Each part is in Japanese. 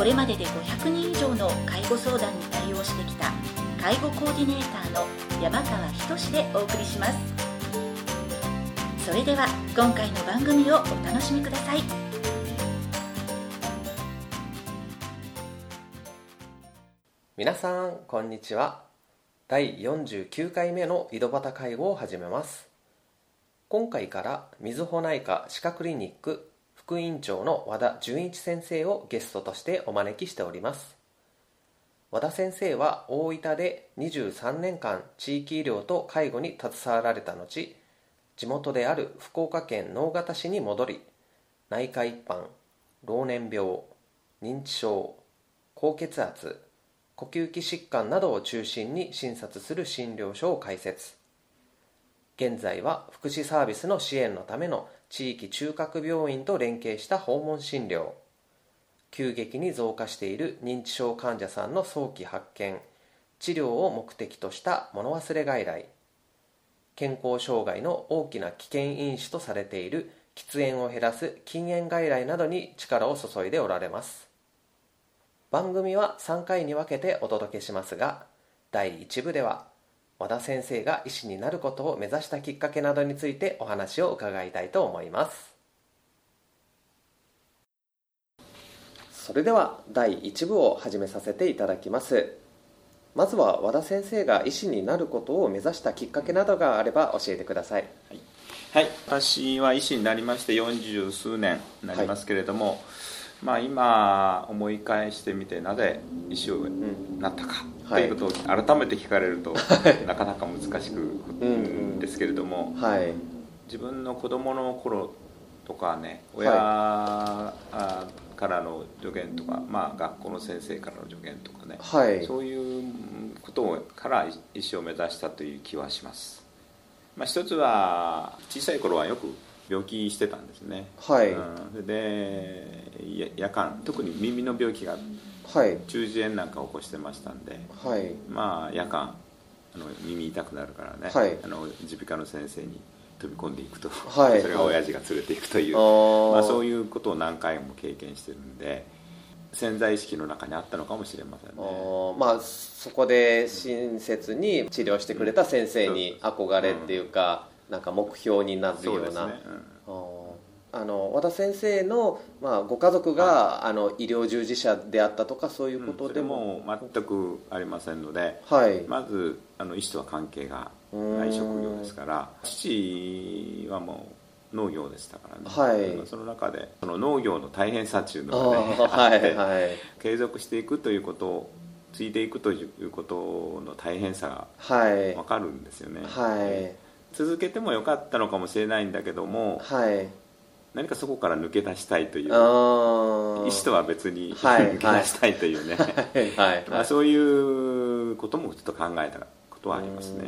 これまでで500人以上の介護相談に対応してきた介護コーディネーターの山川仁でお送りします。それでは今回の番組をお楽しみください。皆さんこんにちは。第49回目の井戸端介護を始めます。今回からみずほ内科歯科クリニック副院長の和田純一先生をゲストとしてお招きしております。和田先生は大分で23年間地域医療と介護に携わられた後地元である福岡県直方市に戻り内科一般老年病認知症高血圧呼吸器疾患などを中心に診察する診療所を開設。現在は福祉サービスの支援のための地域中核病院と連携した訪問診療。急激に増加している認知症患者さんの早期発見。治療を目的とした物忘れ外来。健康障害の大きな危険因子とされている喫煙を減らす禁煙外来などに力を注いでおられます。番組は3回に分けてお届けしますが第1部では和田先生が医師になることを目指したきっかけなどについてお話を伺いたいと思います。それでは第1部を始めさせていただきます。まずは和田先生が医師になることを目指したきっかけなどがあれば教えてください。はい、はい、私は医師になりまして40数年になりますけれども、はい。まあ、今思い返してみてなぜ医師をなったかということを改めて聞かれると、なかなか難しくんですけれども、はい、自分の子供の頃とかね親からの助言とか、まあ、学校の先生からの助言とかね、はい、そういうことから医師を目指したという気はします、まあ、一つは小さい頃はよく病気してたんですね。はい、うん、で夜間特に耳の病気がはい。中耳炎なんかを起こしてましたんで、はい、まあ夜間あの耳痛くなるからね、耳鼻科の先生に飛び込んでいくと、はい、それが親父が連れていくという、はい、まあ、そういうことを何回も経験してるんで潜在意識の中にあったのかもしれませんね。まあそこで親切に治療してくれた先生に憧れっていうか、うん、なんか目標になるような、ね。うん、あの和田先生の、まあ、ご家族が、あの医療従事者であったとかそういうことでも、うん、全くありませんので、はい、まずあの医師とは関係がない職業ですから父はもう農業でしたからね、はい、その中でその農業の大変さっていうのがねあって、はい、継続していくということを継いでいくということの大変さが分かるんですよね、はい、続けてもよかったのかもしれないんだけども、はい、何かそこから抜け出したいという。意思とは別に、はい、抜け出したいというね、はいまあ、そういうこともちょっと考えたことはありますね。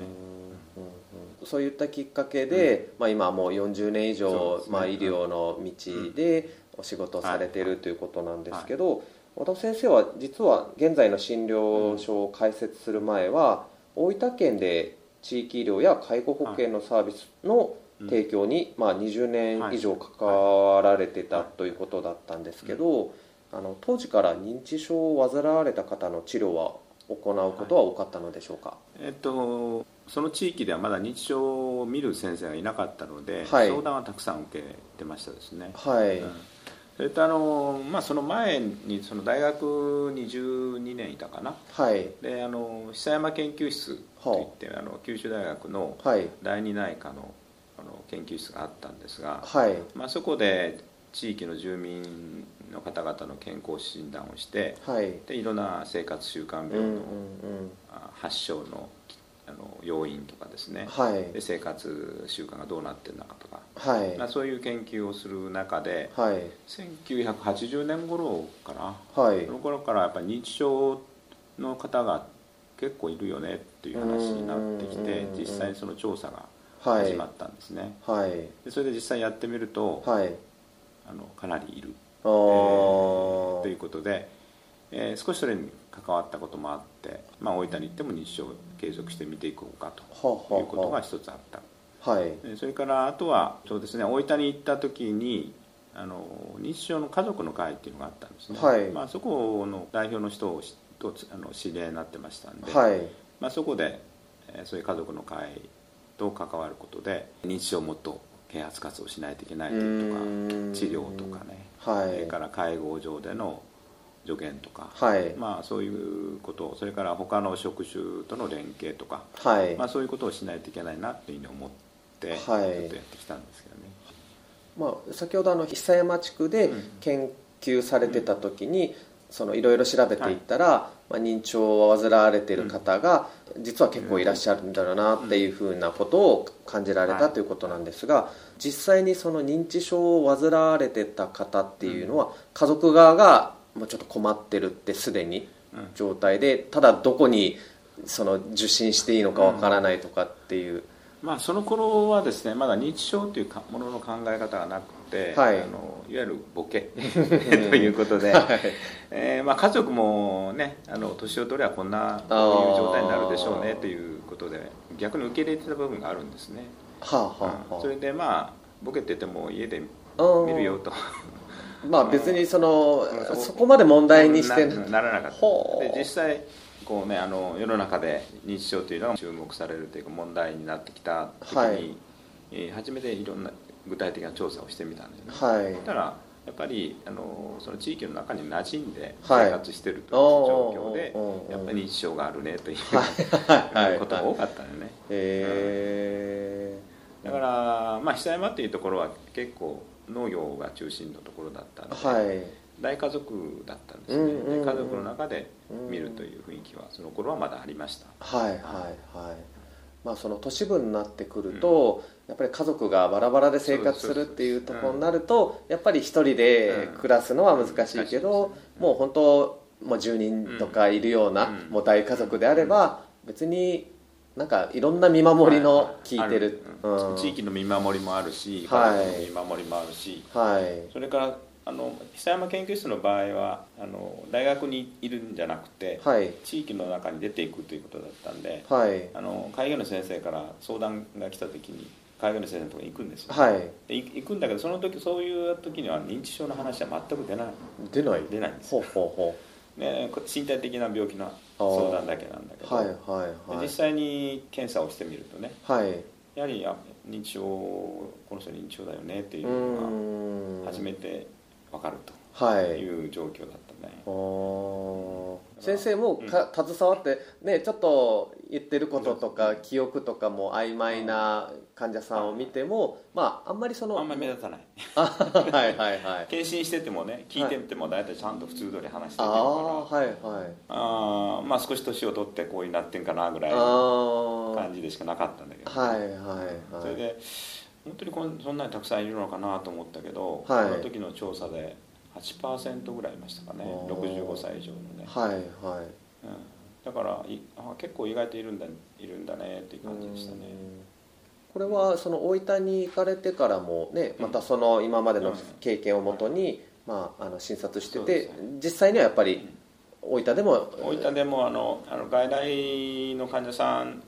そういったきっかけで、うん、まあ、今もう40年以上、ね、まあ、医療の道でお仕事されているということなんですけど、和田先生は実は現在の診療所を開設する前は、大分県で地域医療や介護保険のサービスの提供に、まあ、20年以上関わられてたということだったんですけど、あの当時から認知症を患われた方の治療は行うことは多かったのでしょうか、えっと、その地域ではまだ認知症を見る先生がいなかったので、はい、相談はたくさん受けてましたですね。はい、うん。それとあの、まあ、その前にその大学に12年いたかな、はい、であの久山研究室といって、はあ、あの九州大学の第二内科のあの研究室があったんですが、はい、まあ、そこで地域の住民の方々の健康診断をして、はい、でいろんな生活習慣病の発症のあの要因とかですね、はい、で生活習慣がどうなってるのかとか、はい。まあ、そういう研究をする中で、はい、1980年頃かな、はい、その頃からやっぱり認知症の方が結構いるよねっていう話になってきて実際にその調査が始まったんですね、はい、でそれで実際やってみると、はい、あのかなりいる、えー、ということで、えー、少しそれに関わったこともあって、まあ、大分に行っても認知症を継続して見ていこうかということが一つあった、はい、それからあとはそうですね大分に行った時にあの認知症の家族の会っていうのがあったんですね、はい、まあ、そこの代表の人をとあの知り合いになってましたんで、はい、まあ、そこで、えー、そういう家族の会と関わることで認知症をもっと啓発活動しないといけないというとか治療とかね、はい、それから介護上での助言とか、はい、まあ、そういうことそれから他の職種との連携とか、はい、まあ、そういうことをしないといけないなっていうふうに思って、ずっとやってきたんですけどね、まあ、先ほどあの久山地区で研究されてた時に、いろいろ調べていったら、はい、まあ、認知症を患われている方が実は結構いらっしゃるんだろうなっていうふうなことを感じられたということなんですが実際にその認知症を患われてた方っていうのは家族側がもうちょっと困ってるってすでに状態でただどこにその受診していいのかわからないとかっていう。まあ、その頃はですねまだ認知症というものの考え方がなくて、はい、あのいわゆるボケ ということで、はい、えー、まあ、家族もねあの年を取ればこんなこういう状態になるでしょうねということで逆に受け入れてた部分があるんですね、はあはあ、はあ、それでまあボケてても家で見るよと。まあ別にそのそこまで問題にしてならなかった。で実際こうねあの世の中で認知症というのが注目されるというか問題になってきた時に、はい、えー、初めていろんな具体的な調査をしてみたんですね、はい、たらやっぱりあのその地域の中に馴染んで生活してるという状況で、はい、やっぱり認知症があるねという、はい、ことが多かったのね、へえ、うん、だからまあ久山っていうところは結構農業が中心のところだったんで、はい、大家族だったんですね、うんうんうん、家族の中で見るという雰囲気はその頃はまだありました。はいはいはい。まあその都市部になってくると、うん、やっぱり家族がバラバラで生活するっていうところになると、やっぱり一人で暮らすのは難しいけど、もう本当もう10人とかいるような、もう大家族であれば別になんかいろんな見守りの聞いてる、うん、地域の見守りもあるし、はい、見守りもあるし、はい、それからあの久山研究室の場合はあの大学にいるんじゃなくて、はい、地域の中に出ていくということだったんで、はい、あの介護の先生から相談が来た時に介護の先生のところに行くんですよ、はい、で行くんだけどその時そういう時には認知症の話は全く出ない。出ない。出ないんですほうほうほう。ね、身体的な病気の相談だけなんだけど、はいはいはい、実際に検査をしてみるとね、はい、やはり認知症この人認知症だよねっていうのが初めて分かると。い。う状況だったね、はい、先生もか、携わってねちょっと言ってることとか記憶とかも曖昧な患者さんを見てもまああんまりそのあんまり目立たない。はいはいはい。検診しててもね聞いてても大体ちゃんと普通通り話してるから。あはいはい。あまあ少し年を取ってこういうなってんかなぐらいの感じでしかなかったんだけど、はいはいはい。それで本当にこんそんなにたくさんいるのかなと思ったけど、はい、その時の調査で8%ぐらいいましたかね。65歳以上のね。はいはい、うん、だからいあ結構意外といるんだいるんだねっていう感じでしたね。これはその大分に行かれてからもねまたその今までの経験をもとに、まあ、あの診察してて、実際にはやっぱり大分でも大分でもあのあの外来の患者さん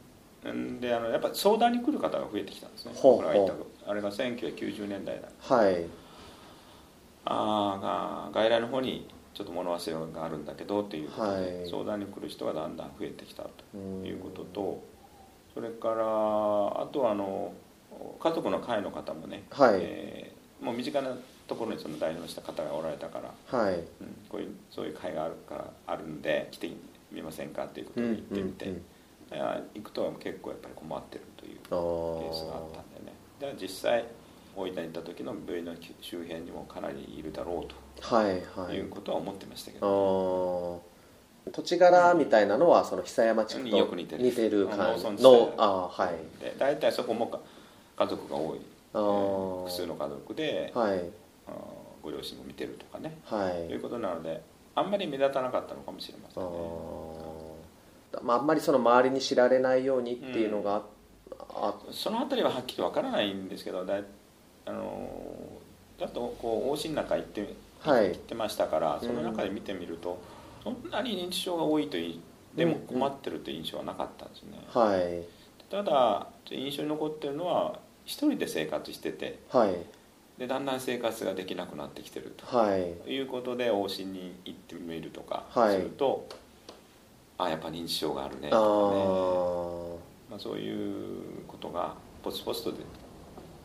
であのやっぱ相談に来る方が増えてきたんですね。ほうほう。あれが1990年代だはい。あが外来の方にちょっと物忘れがあるんだけどっていうことで、はい、相談に来る人がだんだん増えてきたということとそれからあとはあの家族の会の方もね、はい。えー、もう身近なところにその代表した方がおられたから、はい。うん、こういうそういう会があるからあるんで来てみませんかっていうことで言ってみて、うんうんうん行くと結構やっぱり困ってるというケースがあったんでね。で実際大分に行った時の病院の周辺にもかなりいるだろうと、はいはい、いうことは思ってましたけど、ね、土地柄みたいなのはその久山地区とよく似てる。似てる感じのあ、はい、で大体そこも家族が多い、えー、複数の家族で、はい、ご両親も見てるとかね、はい、いうことなのであんまり目立たなかったのかもしれませんねまあ、あんまりその周りに知られないようにっていうのが、うん、あその辺りははっきりわからないんですけどだあのだとこう往診中行ってはい、行ってましたからその中で見てみると、そんなに認知症が多いといでも困ってるという印象はなかったんですね、はい、ただ印象に残ってるのは一人で生活してて、はい、でだんだん生活ができなくなってきてると、はい、いうことで往診に行ってみるとかすると、あやっぱ認知症があるねとかね。まあ、そういうことがポツポツとで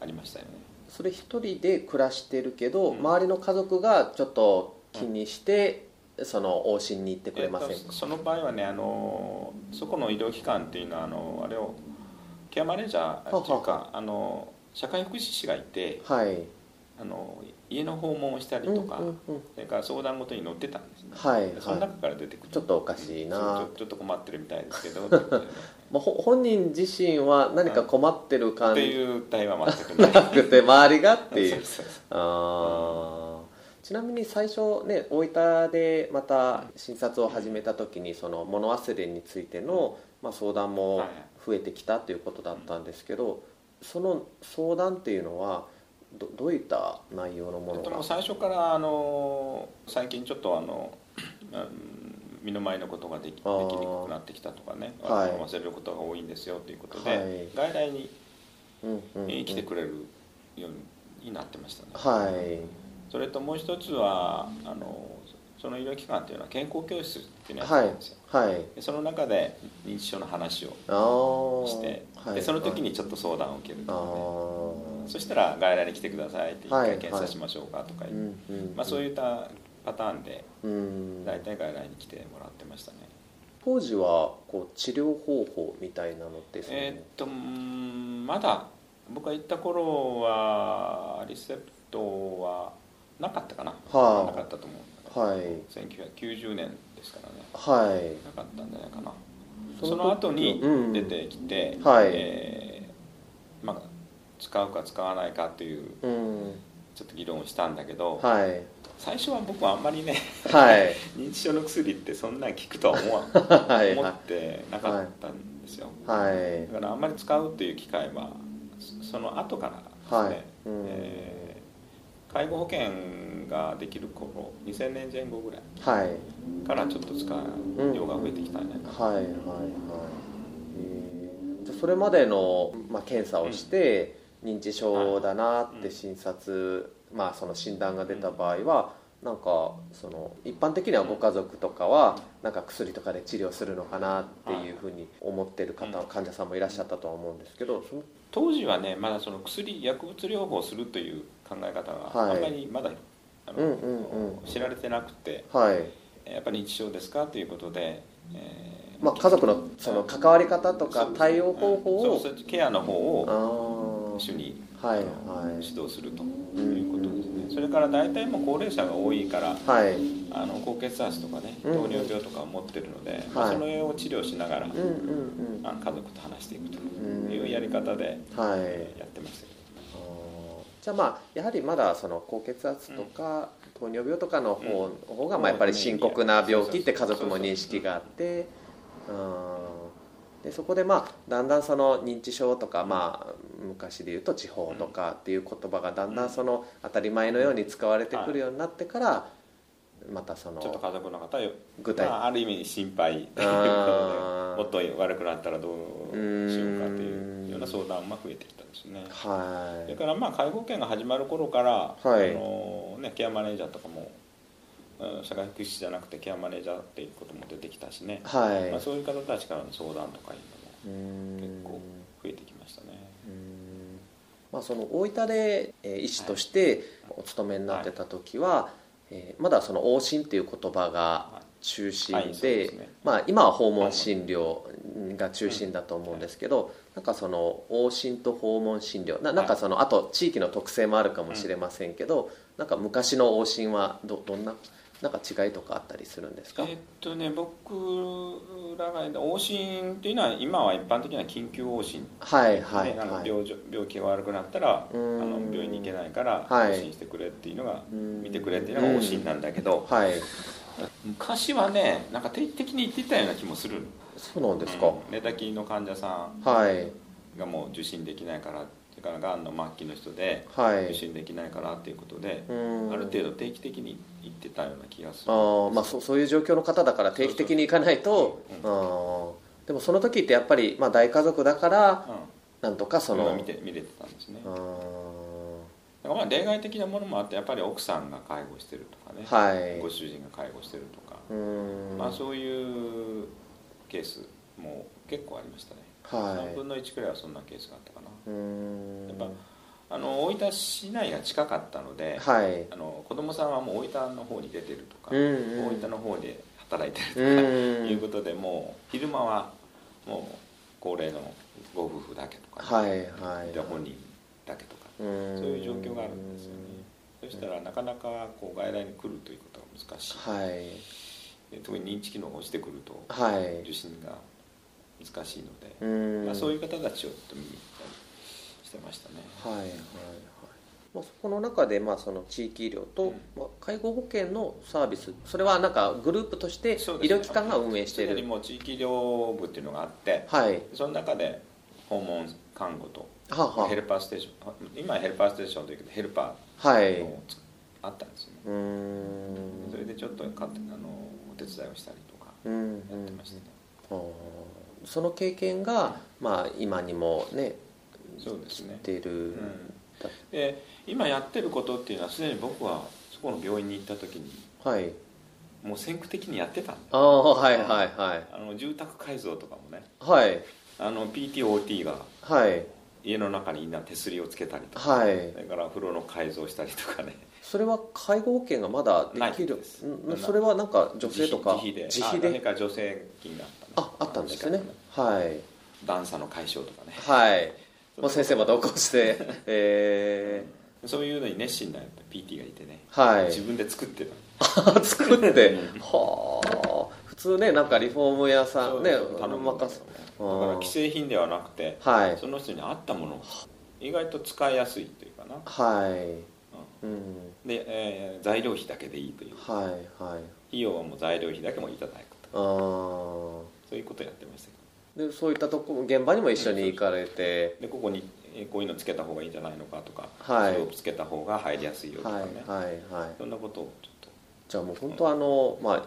ありましたよね。それ一人で暮らしてるけど、うん、周りの家族がちょっと気にして、うん、その往診に行ってくれませんか、えー、その場合はねあのそこの医療機関っていうのはあのあれをケアマネージャーっていうかあの社会福祉士がいて、はい、あの家の訪問をしたりとか、それから相談ごとに載ってたんですね、はい、その中から出てくる。ちょっとおかしいな。ちょっと困ってるみたいですけど。まあ、本人自身は何か困ってる感じ、っていう対話は全くなくて周りがっていうあちなみに最初ね大分でまた診察を始めた時にその物忘れについての、まあ、相談も増えてきたということだったんですけどその相談っていうのはどどういった内容のものが？最初からあの最近ちょっとあの 身の回りのことができできにくくなってきたとかね、はい、忘れることが多いんですよということで、はい、外来に、うんうん、来てくれるようになってましたね、はい、それともう一つはあのその医療機関っていうのは健康教室っていうのをやってるんですよ、はい、でその中で認知症の話をして、でその時にちょっと相談を受けるとかね、そしたら外来に来てくださいって一回検査しましょうかとか言って、まあ、そういったパターンで大体外来に来てもらってましたね。当時はこう治療方法みたいなのってえー、っとまだ僕が行った頃はリセプトはなかったかな、はあ、なかったと思う、はい、1990年ですからね、はい、なかったんじゃないかな。その後に出てきて、うん、はい。えー、まあ、使うか使わないかっていう、うん、ちょっと議論をしたんだけど、はい、最初は僕はあんまりね、はい、認知症の薬ってそんなに効くとは思わ はい、思ってなかったんですよ、はい、だからあんまり使うっていう機会はその後からですね、はい。えー、介護保険ができる頃2000年前後ぐらいからちょっと使う量が増えてきたんじゃないかな、はいはいはい。じゃそれまでの、まあ、検査をして、認知症だなって診察、まあ、その診断が出た場合はなんかその一般的にはご家族とかはなんか薬とかで治療するのかなっていうふうに思ってる方患者さんもいらっしゃったとは思うんですけど当時はねまだその薬薬物療法するという考え方があんまりまだ、あの、知られてなくて、はい、やっぱり認知症ですかということで、えーまあ、家族のその関わり方とか対応方法を、ケアの方を一緒にはい、指導するということですね、それから大体も高齢者が多いから、はい、あの高血圧とかね糖尿病とかを持ってるので、まあ、その辺を治療しながら、あ家族と話していくというやり方で、はい、やってましたけど、じゃあまあやはりまだその高血圧とか、糖尿病とかの方,、方がまあやっぱり深刻な病気って家族も認識があってでそこでまあだんだんその認知症とかまあ昔で言うと地方とかっていう言葉がだんだんその当たり前のように使われてくるようになってからまたそのちょっと家族の方具体、まあ、ある意味心配。というもっと悪くなったらどうしようかというような相談も増えてきたんですね。はい。それからまあ介護保険が始まる頃から、はい、あのね、ケアマネージャーとかも社会福祉士じゃなくてケアマネージャーっていうことも出てきたしね、はい。まあ、そういう方たちからの相談とかいうのも結構増えてきましたね。まあ、その大分で医師としてお勤めになってた時は、はい、えー、まだその往診っていう言葉が中心でまあ、今は訪問診療が中心だと思うんですけど、うん、なんかその往診と訪問診療ななんかそのあと地域の特性もあるかもしれませんけど、うん、なんか昔の往診はどどんな？なんか違いとかあったりするんですか？えっとね僕らが往診っていうのは今は一般的には緊急往診。はいはい、あの病病気が悪くなったらあの病院に行けないから往診してくれっていうのが見てくれっていうのが往診なんだけど、はい、昔はねなんか定期的に行ってたような気もする。そうなんですか、うん、寝たきりの患者さんがもう受診できないからそれからがんの末期の人で受診できないからっていうことで、はい、ある程度定期的に行ってたような気がする。あ、まあ、そそういう状況の方だから定期的に行かないとでもその時ってやっぱり、まあ、大家族だから、うん、なんとかその見て見れてたんですね。だからまあ例外的なものもあってやっぱり奥さんが介護してるとかね、はい、ご主人が介護してるとか。まあ、そういうケースも結構ありましたね、はい、3分の1くらいはそんなケースがあったかな。やっぱあの大分市内が近かったので、はい、あの子供さんはもう大分の方に出てるとか、大分の方で働いてるとかいうことでもう昼間はもう高齢のご夫婦だけとか、ね、はいはい、で本人だけとかそういう状況があるんですよね。そしたらなかなかこう外来に来るということが難しい、はい。特に認知機能が落ちてくると、はい、受診が難しいので、まあ、そういう方たちを見に行ったりしてましたね。はいはいはい。まあ、そこの中でまあその地域医療と、まあ、介護保険のサービスそれはなんかグループとして医療機関が運営している、ね、も地域医療部っていうのがあって、はい、その中で訪問看護とヘルパーステーション今はヘルパーステーションというけどヘルパーのあったんですよね、それでちょっとかあの手伝いをしたりとかやってましたね、その経験が、まあ、今にもねそうですね。てる、うん、で今やってることっていうのはすでに僕はそこの病院に行った時に、はい、もう先駆的にやってたんでああはいはいはい。あの住宅改造とかもね。はい。あの PTOT がはい。家の中にみんな手すりをつけたりとか、はい、それから風呂の改造したりとかね。それは介護保険がまだできる？それはなんか女性とか自費で。自費で？女性金があああったんですね。はい。段差の解消とかね。はい。もう先生また起こして えー、そういうのに熱心な PT がいてね、はい、自分で作ってた。作って。はあ。普通ねなんかリフォーム屋さんね頼む任すだから既製品ではなくて、はい、その人に合ったもの意外と使いやすいっていうかな。はい。うん、で、えー、材料費だけでいいという。はいはい。費用はもう材料費だけもいただくと。あそういうことやってましたけど。でそういったとこ現場にも一緒に行かれて、でここにこういうのつけた方がいいんじゃないのかとか、はい、それをつけた方が入りやすいよとかね、はいはいはい、そんなことをちょっと。じゃあもう本当あの、まあ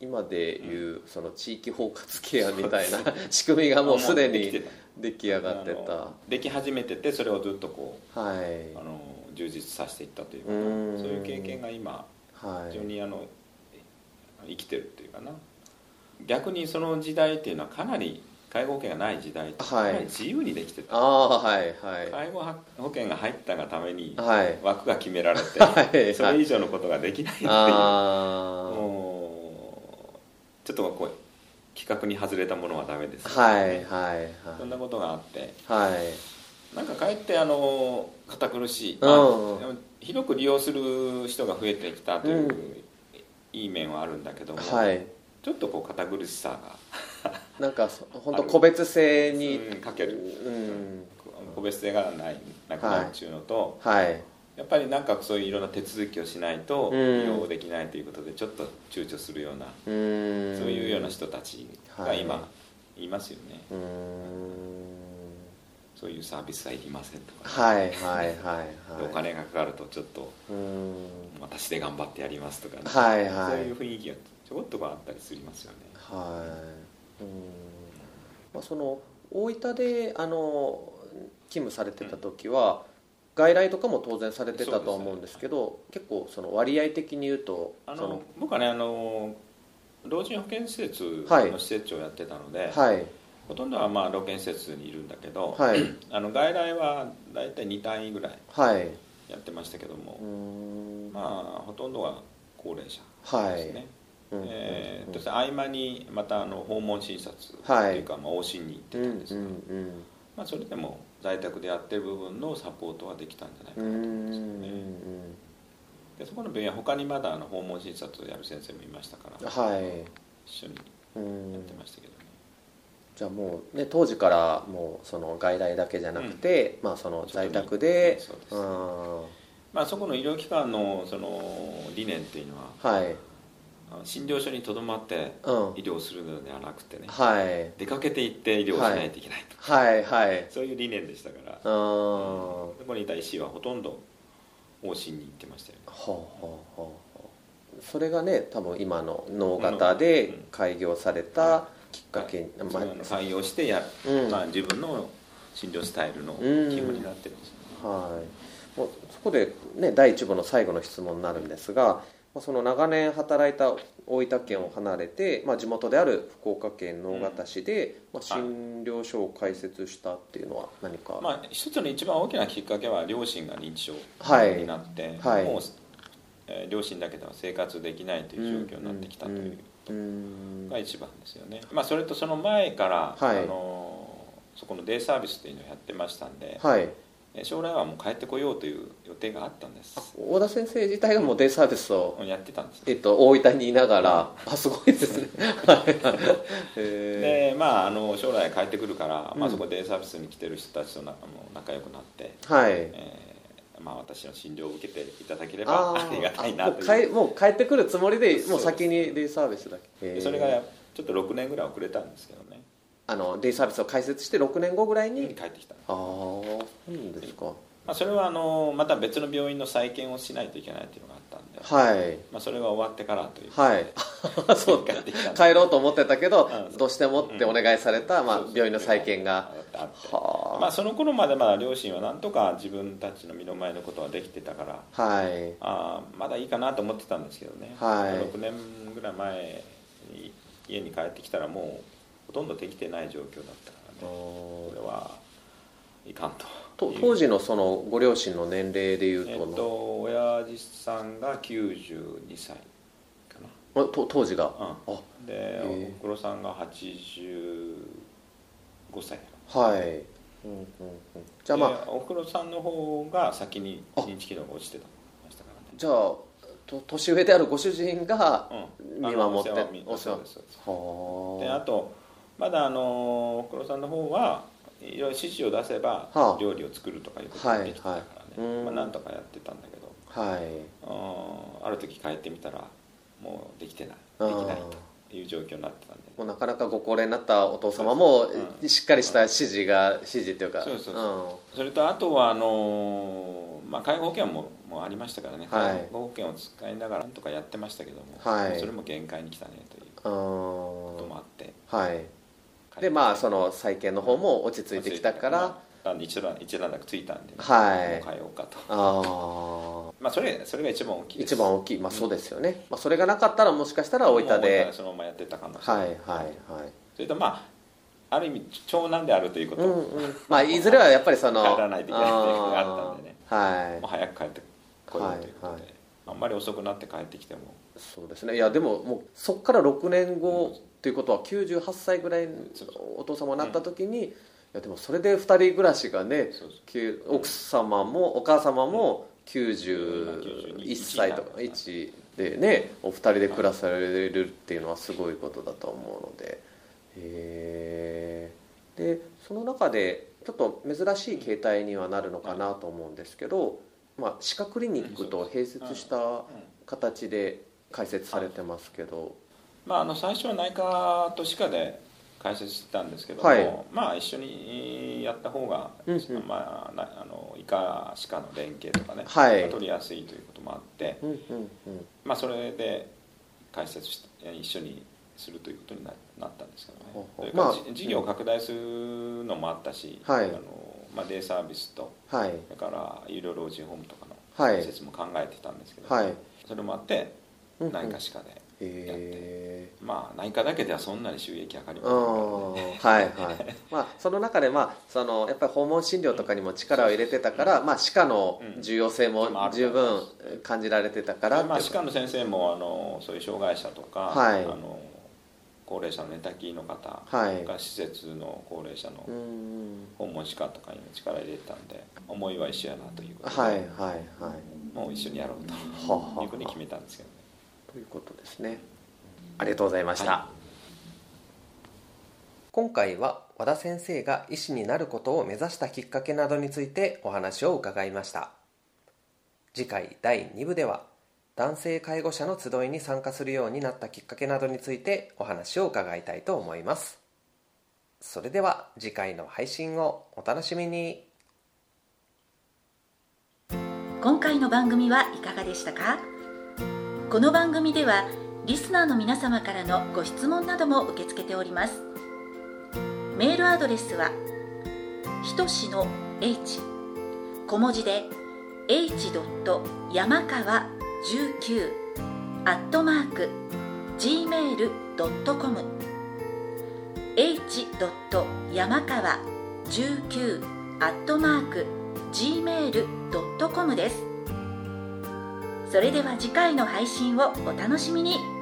今でいうその地域包括ケアみたいな仕組みがもうすでに出来上がってた。でき始めててそれをずっとこう、はい、あの充実させていったというかそういう経験が今、非常にあの生きてるっていうかな逆にその時代っていうのはかなり介護保険がない時代。かなり自由にできてた、はいはい、介護保険が入ったがために枠が決められて、はい、それ以上のことができないっていう、もうちょっとこう企画に外れたものはダメです、ね、はいはいはい、そんなことがあって、はい、なんかかえってあの堅苦しい、まあ、広く利用する人が増えてきたという、いい面はあるんだけども、はい、ちょっとこう堅苦しさが なんか本当個別性にかける、うん、個別性がないなくなるっていうのと、はい、やっぱりなんかそういういろんな手続きをしないと利用できないということでちょっと躊躇するような、そういうような人たちが今いますよね。そういうサービスはいりませんとか、ね、はいはいはい、はい、お金がかかるとちょっと私で頑張ってやりますとかね、はいはい、そういう雰囲気がちょこっとあったりすりますよね。はい。うん、まあ、その大分であの勤務されてた時は、うん、外来とかも当然されてたと思うんですけど、ね、結構その割合的に言うとあの僕はねあの老人保健施設の施設長をやってたので、はい、はいほとんどはまあ老健施設にいるんだけど、はい、あの外来は大体2単位ぐらいやってましたけども、はい、まあほとんどは高齢者ですね、はいえー、そして合間にまたあの訪問診察っていうか、まあ、往診に行ってたんですが、まあ、それでも在宅でやってる部分のサポートはできたんじゃないかなと思うんですよねでそこの病院は他にまだあの訪問診察をやる先生もいましたから、はい、一緒にやってましたけどじゃあもうね当時からもうその外来だけじゃなくて、うん、まあその在宅でそうです、ね、まあそこの医療機関のその理念っていうのは、はい、診療所にとどまって医療するのではなくてね、はい、出かけていって医療しないといけないと、はいはい、そういう理念でしたから、そこにいた医師はほとんど往診に行ってましたよね。ほうほうほうそれがね多分今の脳型で開業されたきっかけに、まあ、開業してや、うん、まあ、自分の診療スタイルの基本になってるんですよね、はい。もうそこで、ね、第1部の最後の質問になるんですがその長年働いた大分県を離れて、まあ、地元である福岡県直方市で、まあ、診療所を開設したっていうのは何か、まあ、一つの一番大きなきっかけは両親が認知症になって、はい、もう、えー、両親だけでは生活できないという状況になってきたということが一番ですよね、まあ、それとその前から、はい、あのそこのデイサービスっていうのをやってましたんで、はい将来はもう帰ってこようという予定があったんです。大田先生自体がもうデイサービスをやってたんです、えっと、大分にいながら、うん、あすごいですね。でまああの将来帰ってくるから、まあ、そこデイサービスに来てる人たちとなもう仲良くなって、はい。えーまあ、私の診療を受けていただければありがたいなという。もう帰ってくるつもりでもう先にデイサービスだけ。それがちょっと6年ぐらい遅れたんですけどねあのデイサービスを開設して6年後ぐらいに帰ってきた。ああそうですか。まあ、それはあのまた別の病院の再建をしないといけないというのがあったんで、はい。まあ、それが終わってからというはい。そ う帰ってきた帰ろうと思ってたけど、うん、どうしてもってお願いされた、まあ、病院の再建が。あって、まあ、その頃までまだ両親はなんとか自分たちの身の前のことはできてたから、はい、あまだいいかなと思ってたんですけどね、はい、6年ぐらい前に家に帰ってきたらもうほとんどできてない状況だったからね。これはいかんと。と当時のそのご両親の年齢でいうと、えっと、親父さんが92歳かな。と当時が、うん、でおふくろさんが85歳。はい、うんうんうん、じゃあまあ。おふくろさんの方が先に認知機能が落ちてたましたからね。じゃあと年上であるご主人が見守って、うん、お世話ですであとまだあのおふくろさんの方はいろいろ指示を出せば料理を作るとかいうことができたからね、はいはい、まあ、なんとかやってたんだけど、はい、ある時帰ってみたらもうできてない。できないという状況になってたんで。もうなかなかご高齢になったお父様もしっかりした指示が指示というか。そうそうそう、うん、それとあとはあの、まあ、介護保険ももありましたからね、はい、介護保険を使いながらなんとかやってましたけども、はい、それも限界に来たねということもあって。はいでまあその再建の方も落ち着いてきたから、まあ、一段一段落ついたんで、ね、はい。変えようかと。ああまあそれそれが一番大きい一番大きい。まあそうですよね、うん、まあ、それがなかったらもしかしたら大分で。そのままやってたかもしれないはいはいはい。それとまあある意味長男であるということ、うんうん、まあいずれはやっぱりその帰らないといけないということがあったんでね、はい、もう早く帰ってこようということで、はいはい、あんまり遅くなって帰ってきても。そうですね。いやでももうそこから6年後、うんということは98歳ぐらいお父様になった時に、いやでもそれで2人暮らしがね奥様もお母様も91歳とか1でねお二人で暮らされるっていうのはすごいことだと思うので。へでその中でちょっと珍しい形態にはなるのかなと思うんですけど、まあ、歯科クリニックと併設した形で開設されてますけど。まあ、あの最初は内科と歯科で解説してたんですけども、はい、まあ一緒にやった方が、うんうん、まあ、あの医科歯科の連携とかね、はい、取りやすいということもあって、うんうんうん、まあ、それで解説して一緒にするということになったんですけどね、それから、まあ、事業を拡大するのもあったし、あのまあ、デイサービスと、はい、それから有料老人ホームとかの解説も考えてたんですけど、ね、それもあって内科歯科で。えまあ内科だけではそんなに収益上がりませんからね。はいはい。まあその中でまあそのやっぱり訪問診療とかにも力を入れてたから、まあ歯科の重要性も十分感じられてたから、まあ、歯科の先生もあのそういう障害者とか、はい、あの高齢者の寝たきの方が施設の高齢者の訪問歯科とかにも力入れてたんで思いは一緒やなということで、はいはいはい、もう一緒にやろうというふうに決めたんですけどねということですね。ありがとうございました、はい、今回は和田先生が医師になることを目指したきっかけなどについてお話を伺いました。次回第2部では男性介護者の集いに参加するようになったきっかけなどについてお話を伺いたいと思います。それでは次回の配信をお楽しみに。今回の番組はいかがでしたか？この番組ではリスナーの皆様からのご質問なども受け付けておりますメールアドレスはひとしの h 小文字で h. 山川19アットマーク gmail.com h. 山川19アットマーク gmail.com ですそれでは次回の配信をお楽しみに。